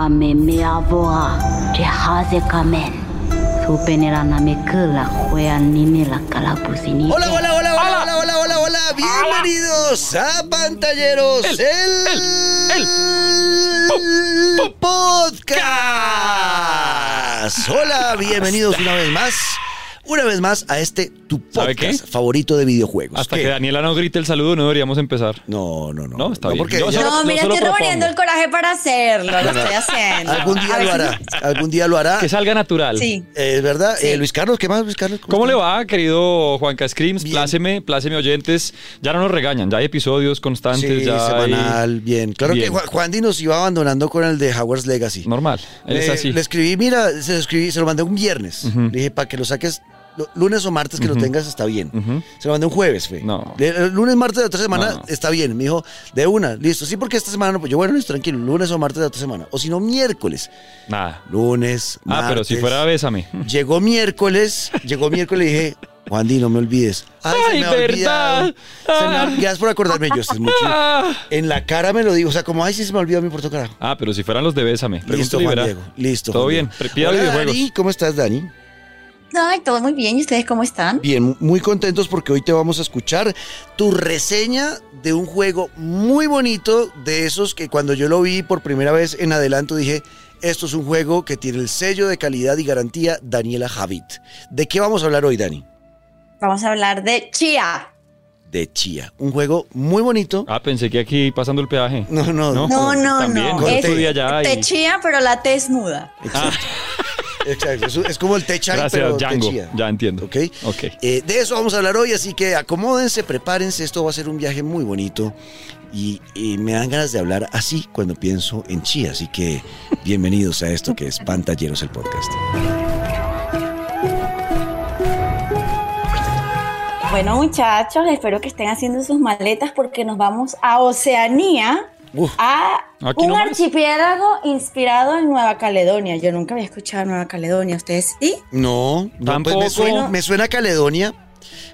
Ame me aboa, te haze kamen. Supenera na me kula juea ni me la calapusini. Hola, hola, hola, hola, hola, hola, hola, hola. Bienvenidos a Pantalleros, el, el, el podcast. Hola, bienvenidos una vez más. Una vez más a este tu ¿Sabe podcast qué? favorito de videojuegos. Hasta ¿Qué? que Daniela no grite el saludo, no deberíamos empezar. No, no, no. No, está bien. porque Yo ella- solo- No, mira, estoy reuniendo el coraje para hacerlo, lo estoy haciendo. algún día lo hará. Algún día lo hará. Que salga natural. Sí. Eh, Es verdad. Sí. Eh, Luis Carlos, ¿qué más, Luis Carlos? ¿Cómo le va, querido Juanca Screams? Bien. Pláceme, pláceme oyentes. Ya no nos regañan, ya hay episodios constantes, Sí, ya hay- semanal, bien. Claro Bien. que Juan, Juan Di nos iba abandonando con el de Howard's Legacy. Normal, él es Le- así. Le escribí, mira, se lo escribí, se lo mandé un viernes. Le dije, para que lo saques lunes o martes que lo Ujú. tengas está bien. Se lo mandé un jueves, fe. No. El lunes, martes de otra semana No, está bien. Me dijo, de una, listo. Sí, porque esta semana no, pues yo, bueno, listo, tranquilo, lunes o martes de otra semana. O si no, miércoles. Nada. Lunes, Ah, pero si martes. fuera bésame. Llegó miércoles, llegó miércoles y dije, Juan Di, no me olvides. se Ay, me verdad. olvidado. Se me Ah. Gracias por acordarme, yo estoy mucho. Ah. En la cara me lo digo, o sea, como, ay, sí se me olvidó por tu carajo. Ah, pero si fueran los de bésame. Listo, Juan. Diego. Listo. Todo Juan bien. Diego. Hola, videojuegos. Dani, ¿cómo estás, Dani? Ay, todo muy bien. ¿Y ustedes cómo están? Bien, muy contentos porque hoy te vamos a escuchar tu reseña de un juego muy bonito, de esos que cuando yo lo vi por primera vez en adelanto dije, esto es un juego que tiene el sello de calidad y garantía Daniela Javit. ¿De qué vamos a hablar hoy, Dani? Vamos a hablar de Chia. De Chía, un juego muy bonito. Ah, pensé que aquí pasando el peaje. No, no, No. No, no, También, no. con Es estudia ya de y- Chia, pero la T es muda. Ah, Exacto, es, es como el Techai, gracias, pero Django. Techía. Ya entiendo. ¿Ok? Ok. Eh, de eso vamos a hablar hoy, así que acomódense, prepárense, esto va a ser un viaje muy bonito y, y me dan ganas de hablar así cuando pienso en Chía, así que bienvenidos a esto que es Pantalleros el podcast. Bueno, muchachos, espero que estén haciendo sus maletas porque nos vamos a Oceanía. Uf. A un nomás. archipiélago inspirado en Nueva Caledonia. Yo nunca había escuchado Nueva Caledonia. ¿Ustedes sí? No, no, Tampoco. pues me suena, me suena a Caledonia,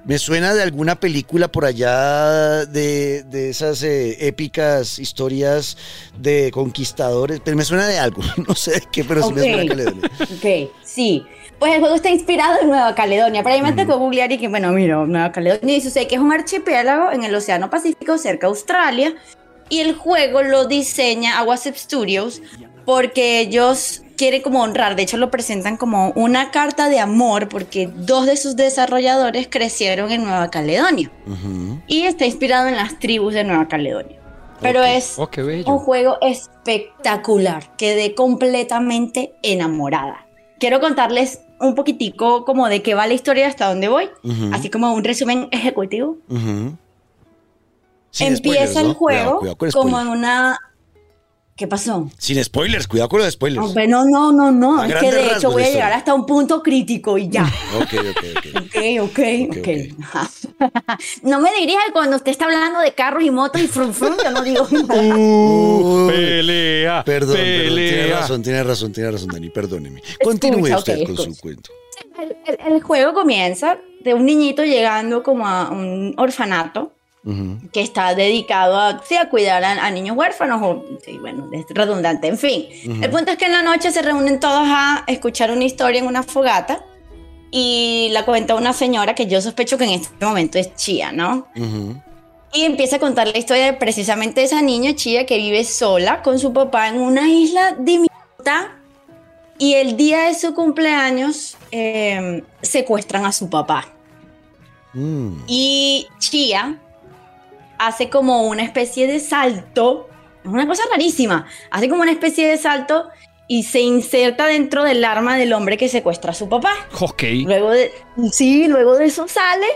me suena de alguna película por allá de, de esas eh, épicas historias de conquistadores, pero me suena de algo, no sé de qué, pero sí me Ok. suena a Caledonia. Ok, sí. Pues el juego está inspirado en Nueva Caledonia. Pero ahí me tocó googlear y que, bueno, mira, Nueva Caledonia. Y sucede que es un archipiélago en el Océano Pacífico, cerca de Australia. Y el juego lo diseña Awasep Studios porque ellos quieren como honrar. De hecho, lo presentan como una carta de amor porque dos de sus desarrolladores crecieron en Nueva Caledonia. Y está inspirado en las tribus de Nueva Caledonia. Pero es Oh, un juego espectacular. Quedé completamente enamorada. Quiero contarles un poquitico como de qué va la historia hasta dónde voy. Así como un resumen ejecutivo. Ujú. Sin Empieza spoilers, el ¿no? juego Cuidado, cuidado como en una... ¿Qué pasó? Sin spoilers, cuidado con los spoilers. No, pero no, no, no. A Es que de hecho voy a llegar hasta un punto crítico y ya. Ok, ok, ok. Ok, ok, Ok, ok. no me dirija que cuando usted está hablando de carros y motos y frum frum, yo no digo nada. Uy. Pelea. Perdón, perdón, tiene pelea. razón, tiene razón, tiene razón, Dani, perdóneme. Continúe Escucha, usted ok, con su cuento. El, el- el juego comienza de un niñito llegando como a un orfanato Ujú. que está dedicado a, sí, a cuidar a, a niños huérfanos o, sí, bueno, es redundante, en fin. El punto es que en la noche se reúnen todos a escuchar una historia en una fogata y la cuenta una señora que yo sospecho que en este momento es Chía, ¿no? Ujú. Y empieza a contar la historia de precisamente esa niña Chía que vive sola con su papá en una isla diminuta y el día de su cumpleaños eh, secuestran a su papá. Mm. Y Chia hace como una especie de salto, es una cosa rarísima, hace como una especie de salto y se inserta dentro del arma del hombre que secuestra a su papá. Ok. Luego de, sí, luego de eso sale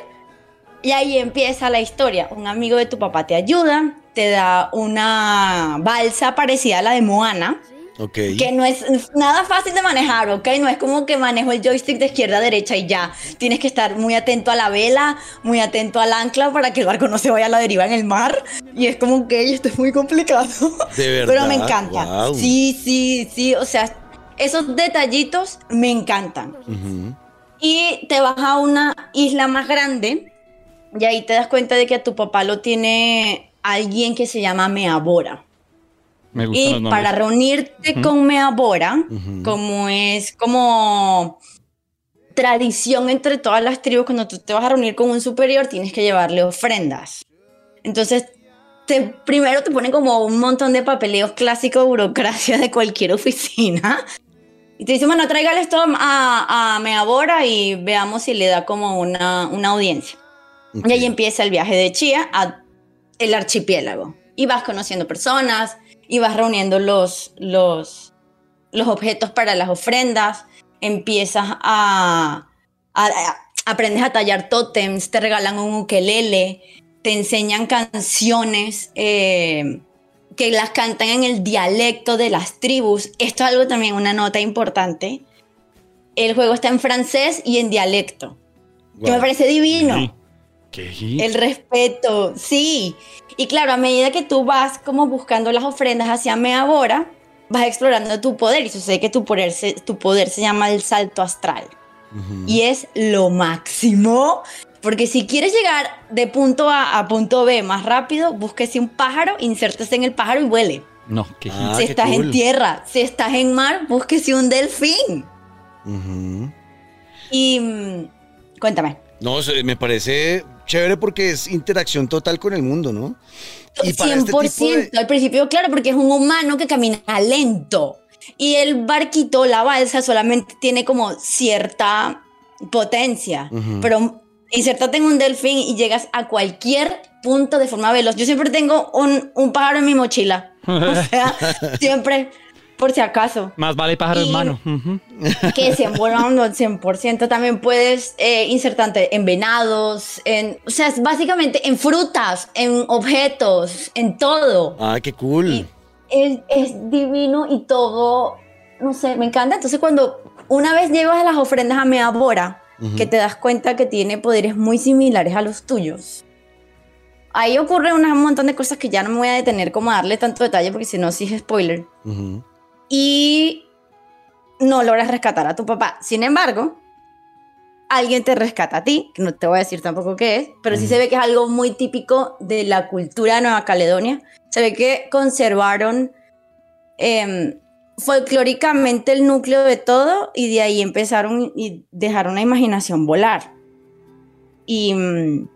y ahí empieza la historia. Un amigo de tu papá te ayuda, te da una balsa parecida a la de Moana, Ok. que no es nada fácil de manejar, ¿ok? No es como que manejo el joystick de izquierda a derecha y ya. Tienes que estar muy atento a la vela, muy atento al ancla para que el barco no se vaya a la deriva en el mar. Y es como que esto es muy complicado. De verdad. Pero me encanta. Wow. Sí, sí, sí. O sea, esos detallitos me encantan. Y te vas a una isla más grande y ahí te das cuenta de que a tu papá lo tiene alguien que se llama Meabora. Me gustan los Y nombres. para reunirte Ujú. con Meabora, Ujú. como es como tradición entre todas las tribus, cuando tú te vas a reunir con un superior, tienes que llevarle ofrendas. Entonces, te, primero te ponen como un montón de papeleos clásicos, burocracia de cualquier oficina. Y te dicen, bueno, tráigale esto a, a Meabora y veamos si le da como una, una audiencia. Y ahí empieza el viaje de Chía a el archipiélago. Y vas conociendo personas, y vas reuniendo los, los, los objetos para las ofrendas, empiezas a, a- a- aprendes a tallar tótems, te regalan un ukelele, te enseñan canciones eh, que las cantan en el dialecto de las tribus. Esto es algo también, una nota importante. El juego está en francés y en dialecto, que me parece divino. El respeto, sí. Y claro, a medida que tú vas como buscando las ofrendas hacia Meabora, vas explorando tu poder. Y sucede que tu poder se, tu poder se llama el salto astral. Y es lo máximo. Porque si quieres llegar de punto A a punto B más rápido, búsquese un pájaro, insértese en el pájaro y vuele. No, qué. Ah, si qué estás cool. en tierra, si estás en mar, búsquese un delfín. Y mm, cuéntame. No, me parece chévere porque es interacción total con el mundo, ¿no? Y para 100%. este tipo de- Al principio, claro, porque es un humano que camina lento. Y el barquito, la balsa, solamente tiene como cierta potencia. Ujú. Pero insértate en un delfín y llegas a cualquier punto de forma veloz. Yo siempre tengo un, un pájaro en mi mochila. O sea, siempre, por si acaso. Más vale pájaro en mano. Que 100, volando al 100%. También puedes eh, insertarte en venados, en, o sea, es básicamente en frutas, en objetos, en todo. Ah, qué cool. Y es, es divino y todo, no sé, me encanta. Entonces cuando una vez llevas a las ofrendas a Meabora, Ujú. que te das cuenta que tiene poderes muy similares a los tuyos. Ahí ocurre un montón de cosas que ya no me voy a detener como a darle tanto detalle porque si no, sí es spoiler Ujú. Y no logras rescatar a tu papá. Sin embargo, alguien te rescata a ti, que no te voy a decir tampoco qué es, pero sí se ve que es algo muy típico de la cultura de Nueva Caledonia. Se ve que conservaron em, folclóricamente el núcleo de todo y de ahí empezaron y dejaron la imaginación volar. Y mm,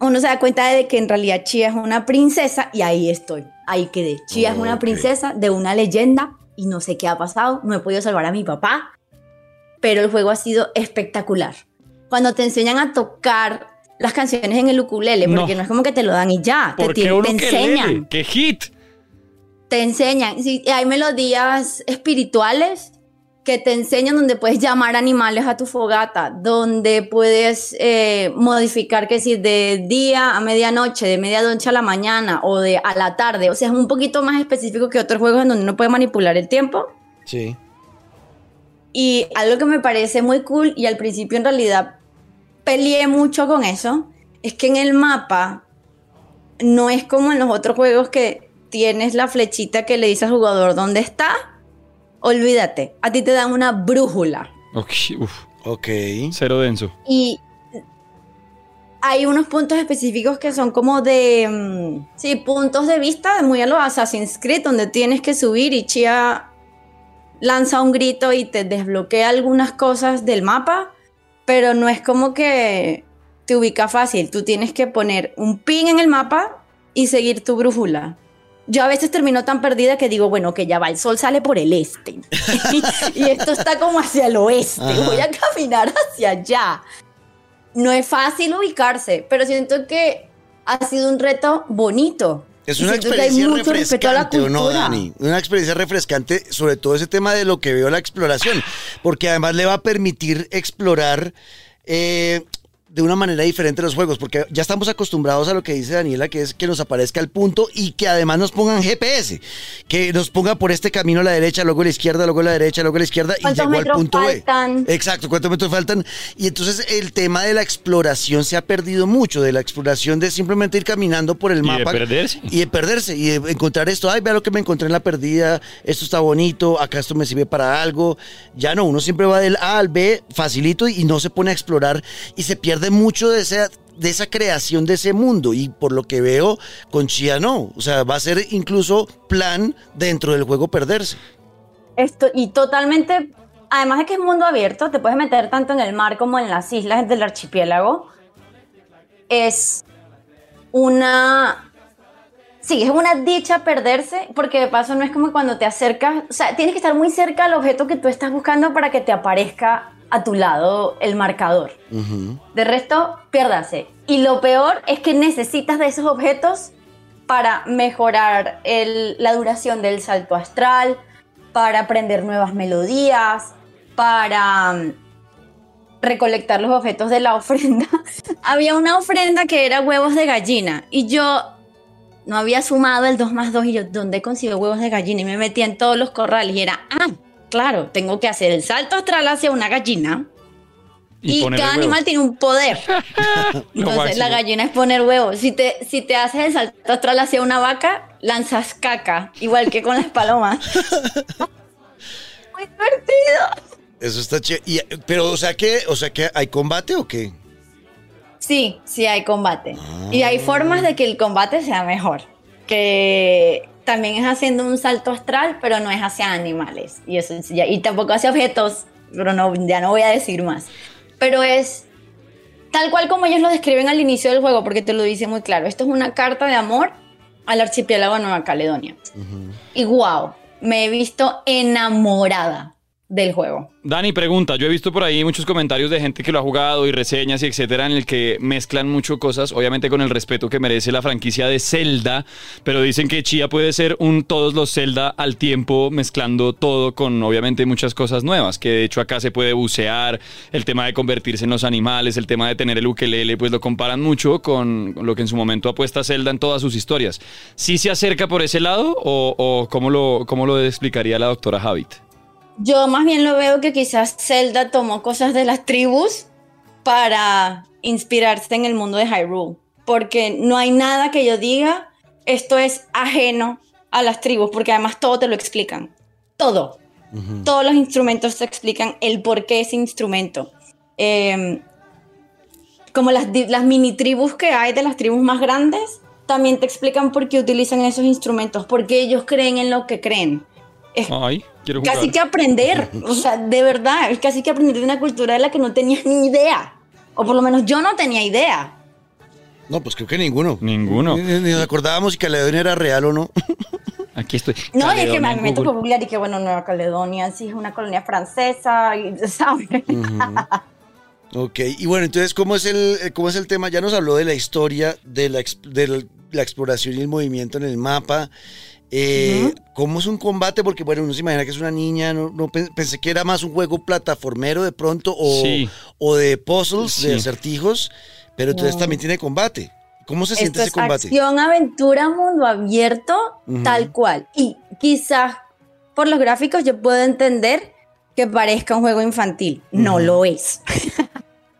uno se da cuenta de que en realidad Chía es una princesa y ahí estoy, ahí quedé. Chía es una princesa de una leyenda y no sé qué ha pasado, no he podido salvar a mi papá, pero el juego ha sido espectacular. Cuando te enseñan a tocar las canciones en el ukulele, porque No. no, es como que te lo dan y ya, te, ¿Por qué te enseñan? ¡Qué hit! te enseñan. Sí, hay melodías espirituales que te enseñan donde puedes llamar animales a tu fogata, donde puedes eh, modificar que si de día a medianoche, de medianoche a la mañana o de a la tarde. O sea, es un poquito más específico que otros juegos en donde uno puede manipular el tiempo. Sí. Y algo que me parece muy cool y al principio en realidad peleé mucho con eso, es que en el mapa no es como en los otros juegos que tienes la flechita que le dice al jugador dónde está. Olvídate, a ti te dan una brújula. Ok, uf, Ok. cero denso. Y hay unos puntos específicos que son como de, mm, sí, puntos de vista, muy a los Assassin's Creed, donde tienes que subir y Chia lanza un grito y te desbloquea algunas cosas del mapa, pero no es como que te ubica fácil. Tú tienes que poner un pin en el mapa y seguir tu brújula. Yo a veces termino tan perdida que digo, bueno, que ya va, el sol sale por el este. y esto está como hacia el oeste. Ajá. Voy a caminar hacia allá. No es fácil ubicarse, pero siento que ha sido un reto bonito. Es una experiencia refrescante, ¿o no, cultura. Dani? Una experiencia refrescante, sobre todo ese tema de lo que veo la exploración, porque además le va a permitir explorar eh, de una manera diferente los juegos, porque ya estamos acostumbrados a lo que dice Daniela, que es que nos aparezca el punto y que además nos pongan GPS, que nos ponga por este camino a la derecha, luego a la izquierda, luego a la derecha, luego a la izquierda y ¿Cuántos llegó al metros punto faltan? B. Exacto, cuántos metros faltan. Y entonces el tema de la exploración se ha perdido mucho, de la exploración de simplemente ir caminando por el Y de mapa. perderse. Y de perderse, y de encontrar esto, ay, vea lo que me encontré en la perdida, esto está bonito, acá esto me sirve para algo. Ya no, uno siempre va del A al B facilito y no se pone a explorar y se pierde pierde mucho de esa, de esa creación de ese mundo. Y por lo que veo, con Chia no. O sea, va a ser incluso plan dentro del juego perderse. Esto, y totalmente, además de que es mundo abierto, te puedes meter tanto en el mar como en las islas del archipiélago. Es una... Sí, es una dicha perderse, porque de paso no es como cuando te acercas, o sea, tienes que estar muy cerca al objeto que tú estás buscando para que te aparezca a tu lado el marcador. De resto, piérdase. Y lo peor es que necesitas de esos objetos para mejorar la duración del salto astral, para aprender nuevas melodías, para mm, recolectar los objetos de la ofrenda. había una ofrenda que era huevos de gallina y yo no había sumado el 2 más 2 y yo, ¿dónde consigo huevos de gallina? Y me metí en todos los corrales y era, ah, claro, tengo que hacer el salto astral hacia una gallina. Y, cada animal tiene un poder. Entonces máximo. la gallina es poner huevos. Si te, si te haces el salto astral hacia una vaca, lanzas caca, igual que con las palomas. Muy divertido. Eso está. Y, Pero, o sea que, o sea que hay combate o qué? Sí, sí hay combate. Y hay formas de que el combate sea mejor. Que también es haciendo un salto astral, pero no es hacia animales. Y, eso, y tampoco hacia objetos, pero no, ya no voy a decir más. Pero es tal cual como ellos lo describen al inicio del juego, porque te lo dice muy claro. Esto es una carta de amor al archipiélago de Nueva Caledonia. Y wow, me he visto enamorada del juego. Dani pregunta, yo he visto por ahí muchos comentarios de gente que lo ha jugado y reseñas y etcétera en el que mezclan mucho cosas, obviamente con el respeto que merece la franquicia de Zelda, pero dicen que Chia puede ser un todos los Zelda al tiempo mezclando todo con obviamente muchas cosas nuevas, que de hecho acá se puede bucear, el tema de convertirse en los animales, el tema de tener el ukelele, pues lo comparan mucho con lo que en su momento apuesta Zelda en todas sus historias. ¿Sí se acerca por ese lado o, o cómo, lo, cómo lo explicaría la doctora Habit? Yo más bien lo veo que quizás Zelda tomó cosas de las tribus para inspirarse en el mundo de Hyrule. Porque no hay nada que yo diga, esto es ajeno a las tribus, porque además todo te lo explican. Todo. Todos los instrumentos te explican el por qué ese instrumento. Eh, como las, mini tribus que hay de las tribus más grandes, también te explican por qué utilizan esos instrumentos, porque ellos creen en lo que creen. Es Ay, quiero jugar. casi que aprender, o sea, de verdad, es casi que aprender de una cultura de la que no tenías ni idea. O por lo menos yo no tenía idea. No, pues creo que ninguno. Ninguno. Ni, ni nos acordábamos si Caledonia era real o no. Aquí estoy. No, y es que Caledonia me Google. a googlear y que bueno, Nueva Caledonia sí es una colonia francesa, y, ¿sabes? Ok, y bueno, entonces, ¿cómo es el, eh, cómo es el tema? Ya nos habló de la historia, de la, ex- de la exploración y el movimiento en el mapa. Eh, ¿Cómo es un combate? Porque, bueno, uno se imagina que es una niña, no, no pen- pensé que era más un juego plataformero de pronto, o, Sí. o de puzzles, Sí. de acertijos, pero entonces No. también tiene combate. ¿Cómo se siente Esto ese es combate? acción, aventura, mundo abierto, Ujú. tal cual. Y quizás por los gráficos yo puedo entender que parezca un juego infantil. No Ujú. lo es.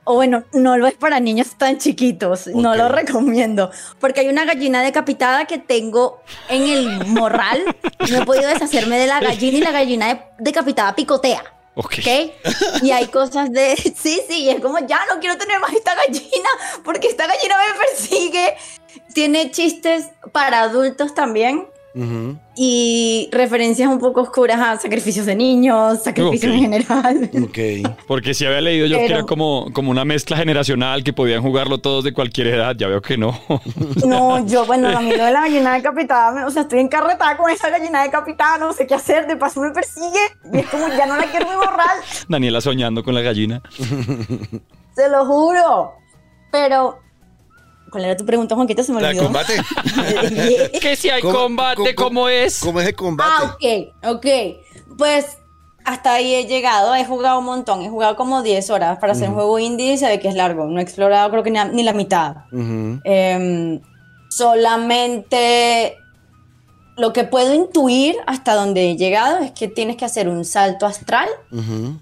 o bueno, no lo es para niños tan chiquitos. No lo recomiendo. Porque hay una gallina decapitada que tengo en el morral. No he podido deshacerme de la gallina y la gallina de- decapitada picotea. Ok. ¿Ok? Y hay cosas de. Sí, sí, y es como ya no quiero tener más esta gallina porque esta gallina me persigue. Tiene chistes para adultos también Y referencias un poco oscuras a sacrificios de niños, sacrificios en general. Ok. Porque si había leído yo que era como, como una mezcla generacional que podían jugarlo todos de cualquier edad. Ya veo que no. No, yo, bueno, a mí lo de la gallina decapitada, o sea, estoy encarretada con esa gallina decapitada, no sé qué hacer, de paso me persigue y es como ya no la quiero ni borrar. Daniela soñando con la gallina. Se lo juro. Pero, ¿cuál era tu pregunta, Juanquita? Se me ¿La olvidó. combate? que si hay ¿Cómo- combate, cómo- ¿cómo es? ¿Cómo es el combate? Ah, ok, ok. Pues hasta ahí he llegado, he jugado un montón, he jugado como 10 horas para hacer un juego indie y se ve que es largo, no he explorado creo que ni, ni la mitad. Em, solamente lo que puedo intuir hasta donde he llegado es que tienes que hacer un salto astral. Ujú.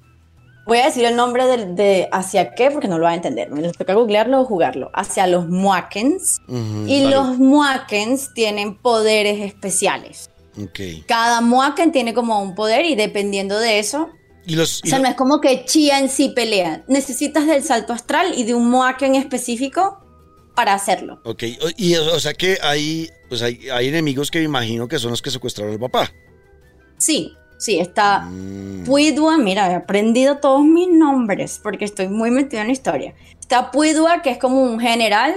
Voy a decir el nombre de, de hacia qué porque no lo va a entender. Me les toca googlearlo o jugarlo. Hacia los Muakens. Ujú. Y Vale. los Muakens tienen poderes especiales. Ok. Cada Muaken tiene como un poder y dependiendo de eso, Y los, o sea, no es como que Chia en sí pelea. Necesitas del salto astral y de un Moaka en específico para hacerlo. Ok, y o sea que hay, pues hay, hay enemigos que me imagino que son los que secuestraron al papá. Sí, sí, está mm. Puidua, mira, he aprendido todos mis nombres porque estoy muy metido en la historia. Está Puidua, que es como un general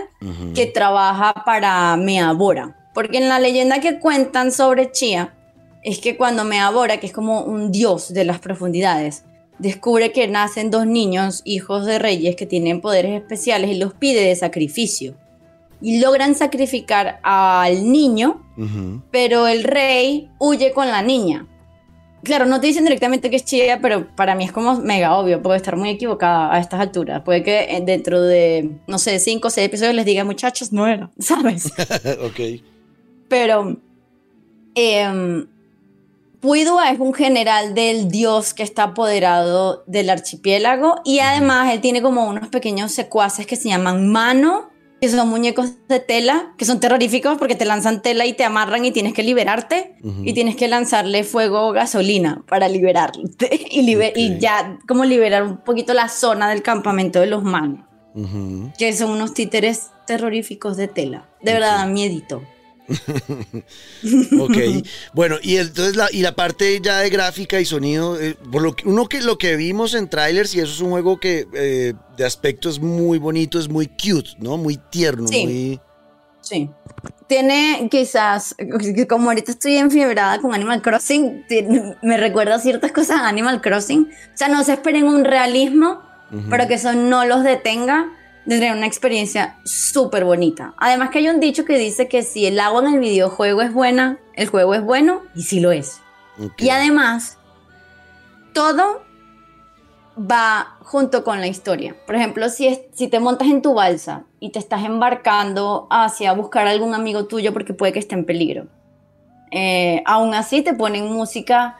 que trabaja para Meabora. Porque en la leyenda que cuentan sobre Chia, es que cuando Meabora, que es como un dios de las profundidades, descubre que nacen dos niños, hijos de reyes, que tienen poderes especiales y los pide de sacrificio. Y logran sacrificar al niño, pero el rey huye con la niña. Claro, no te dicen directamente que es chida, pero para mí es como mega obvio. Puedo estar muy equivocada a estas alturas. Puede que eh, dentro de, no sé, cinco o seis episodios les diga, muchachos, no era, ¿sabes? ok. Pero eh, Puidua es un general del dios que está apoderado del archipiélago y además él tiene como unos pequeños secuaces que se llaman mano, que son muñecos de tela, que son terroríficos porque te lanzan tela y te amarran y tienes que liberarte y tienes que lanzarle fuego o gasolina para liberarte y, y, ya como liberar un poquito la zona del campamento de los manos, que son unos títeres terroríficos de tela. De verdad, da miedito. ok. Bueno, y entonces la, y la parte ya de gráfica y sonido, eh, por lo que, uno que lo que vimos en trailers, y eso es un juego que eh, de aspecto es muy bonito, es muy cute, ¿no? Muy tierno, sí. muy. Sí. Tiene quizás, como ahorita estoy enfiebrada con Animal Crossing, me recuerda ciertas cosas a Animal Crossing. O sea, no se esperen un realismo, pero que eso no los detenga tendría una experiencia súper bonita. Además que hay un dicho que dice que si el agua en el videojuego es buena, el juego es bueno y sí lo es. Y además, todo va junto con la historia. Por ejemplo, si, si te montas en tu balsa y te estás embarcando hacia buscar a algún amigo tuyo porque puede que esté en peligro. Eh, aún así te ponen música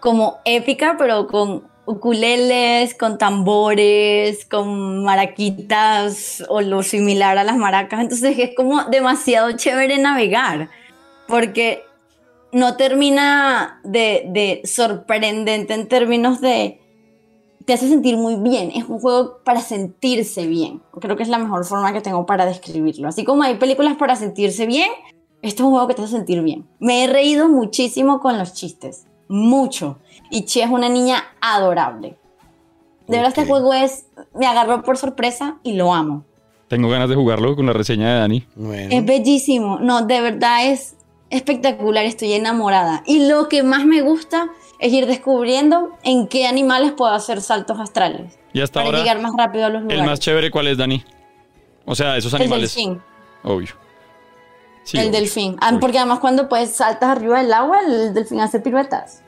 como épica, pero con ukuleles, con tambores, con maraquitas o lo similar a las maracas. Entonces es como demasiado chévere navegar porque no termina de, sorprendente en términos de... Te hace sentir muy bien. Es un juego para sentirse bien. Creo que es la mejor forma que tengo para describirlo. Así como hay películas para sentirse bien, este es un juego que te hace sentir bien. Me he reído muchísimo con los chistes. Mucho y Chi es una niña adorable. De verdad, este juego es. Me agarró por sorpresa y lo amo. Tengo ganas de jugarlo con la reseña de Dani. Es bellísimo. No, de verdad es espectacular. Estoy enamorada. Y lo que más me gusta es ir descubriendo en qué animales puedo hacer saltos astrales. Y hasta para llegar más rápido a los lugares. ¿El más chévere cuál es, Dani? O sea, esos animales. El delfín. Obvio. el delfín. Ah, porque además cuando pues saltas arriba del agua, el delfín hace piruetas.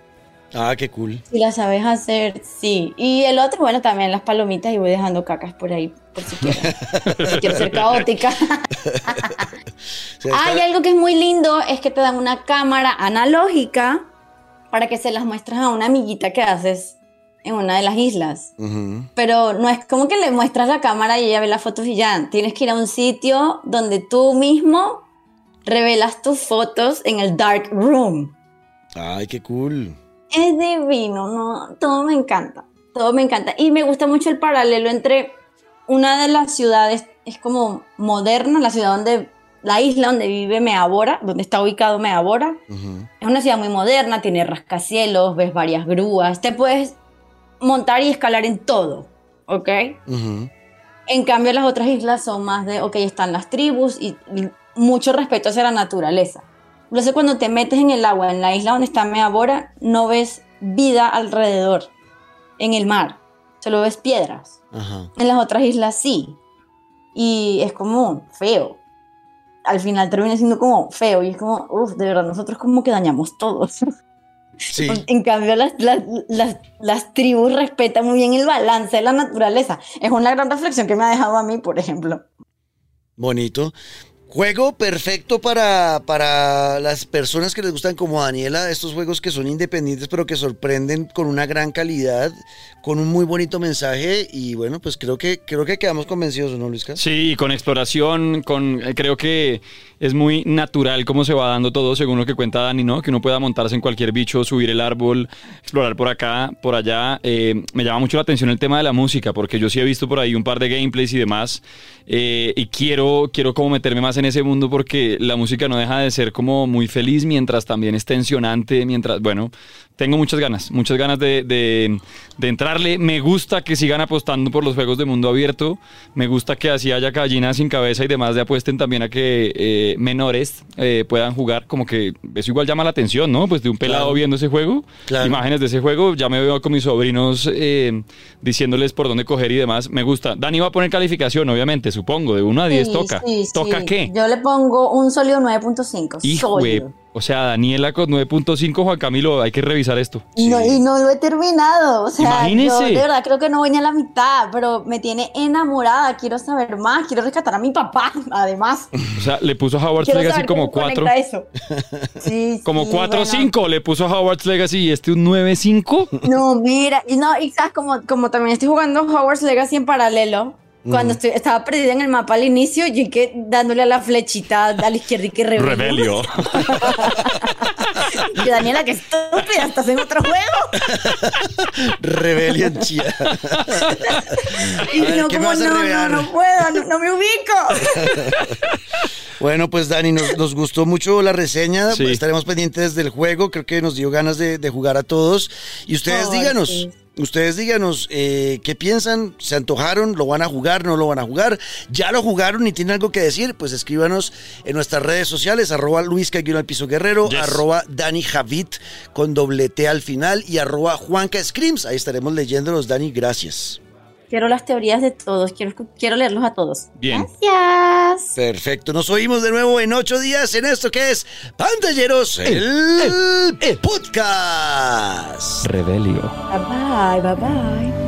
Ah, qué cool. Si la sabes hacer, sí. Y el otro, bueno, también las palomitas y voy dejando cacas por ahí, por si quiero, si quiero ser caótica. Hay algo que es muy lindo, es que te dan una cámara analógica para que se las muestres a una amiguita que haces en una de las islas. Pero no es como que le muestras la cámara y ella ve las fotos y ya. Tienes que ir a un sitio donde tú mismo revelas tus fotos en el dark room. Ay, qué cool es divino, no, todo me encanta, todo me encanta. Y me gusta mucho el paralelo entre una de las ciudades, es como moderna, la ciudad donde, la isla donde vive Meabora, donde está ubicado Meabora. Es una ciudad muy moderna, tiene rascacielos, ves varias grúas, te puedes montar y escalar en todo, ¿ok? En cambio, las otras islas son más de, ok, están las tribus y mucho respeto hacia la naturaleza. Entonces cuando te metes en el agua, en la isla donde está Meabora, no ves vida alrededor, en el mar, solo ves piedras. En las otras islas sí. Y es como feo. Al final termina siendo como feo y es como, uff, de verdad, nosotros como que dañamos todos. Sí. En cambio, las, las, las, tribus respetan muy bien el balance de la naturaleza. Es una gran reflexión que me ha dejado a mí, por ejemplo. Bonito. Juego perfecto para, para las personas que les gustan como Daniela, estos juegos que son independientes pero que sorprenden con una gran calidad, con un muy bonito mensaje y bueno, pues creo que creo que quedamos convencidos, ¿no, Luisca? Sí, con exploración, con creo que es muy natural cómo se va dando todo según lo que cuenta Dani, ¿no? Que uno pueda montarse en cualquier bicho, subir el árbol, explorar por acá, por allá. Eh, me llama mucho la atención el tema de la música porque yo sí he visto por ahí un par de gameplays y demás eh, y quiero quiero como meterme más en ese mundo porque la música no deja de ser como muy feliz mientras también es tensionante, mientras, bueno, tengo muchas ganas, muchas ganas de, de, de, entrarle. Me gusta que sigan apostando por los juegos de mundo abierto. Me gusta que así haya gallinas sin cabeza y demás de apuesten también a que eh, menores eh, puedan jugar. Como que eso igual llama la atención, ¿no? Pues de un pelado Claro. viendo ese juego, Claro. imágenes de ese juego. Ya me veo con mis sobrinos eh, diciéndoles por dónde coger y demás. Me gusta. Dani va a poner calificación, obviamente, supongo. De 1 a 10 Sí, toca. sí, ¿Toca sí. qué? Yo le pongo un sólido 9.5. Hijo. O sea, Daniela con 9.5, Juan Camilo, hay que revisar esto. Y no, y no lo he terminado. O sea, Imagínese. yo de verdad creo que no voy ni a la mitad, pero me tiene enamorada. Quiero saber más. Quiero rescatar a mi papá, además. O sea, le puso a Howard's Quiero Legacy saber como cómo 4. conecta eso. Sí, Como sí, 4 o bueno. 5 le puso a Howard's Legacy y este un 9 5. No, mira, y no, y sabes, como, como también estoy jugando Hogwarts Legacy en paralelo, cuando estoy, estaba perdida en el mapa al inicio, yo que dándole a la flechita a la izquierda y que rebelio. Rebelio. Y Daniela, qué estúpida, estás en otro juego. Rebelión chía. Y ver, no, ¿qué me como no, no, no puedo, no, no me ubico. Bueno, pues Dani, nos, nos gustó mucho la reseña. Sí. Estaremos pendientes del juego. Creo que nos dio ganas de, de jugar a todos. Y ustedes díganos, sí. Ustedes díganos eh, qué piensan, se antojaron, lo van a jugar, no lo van a jugar. Ya lo jugaron y tienen algo que decir, pues escríbanos en nuestras redes sociales, arroba guion al piso guerrero, Yes. arroba Dani Javit con doble T al final y arroba Juanca Screams. Ahí estaremos leyéndolos, Dani, gracias. Quiero las teorías de todos, quiero, quiero leerlos a todos. Bien. Gracias. Perfecto, nos oímos de nuevo en ocho días en esto que es Pantalleros, el podcast. Rebelio. Bye bye, bye bye.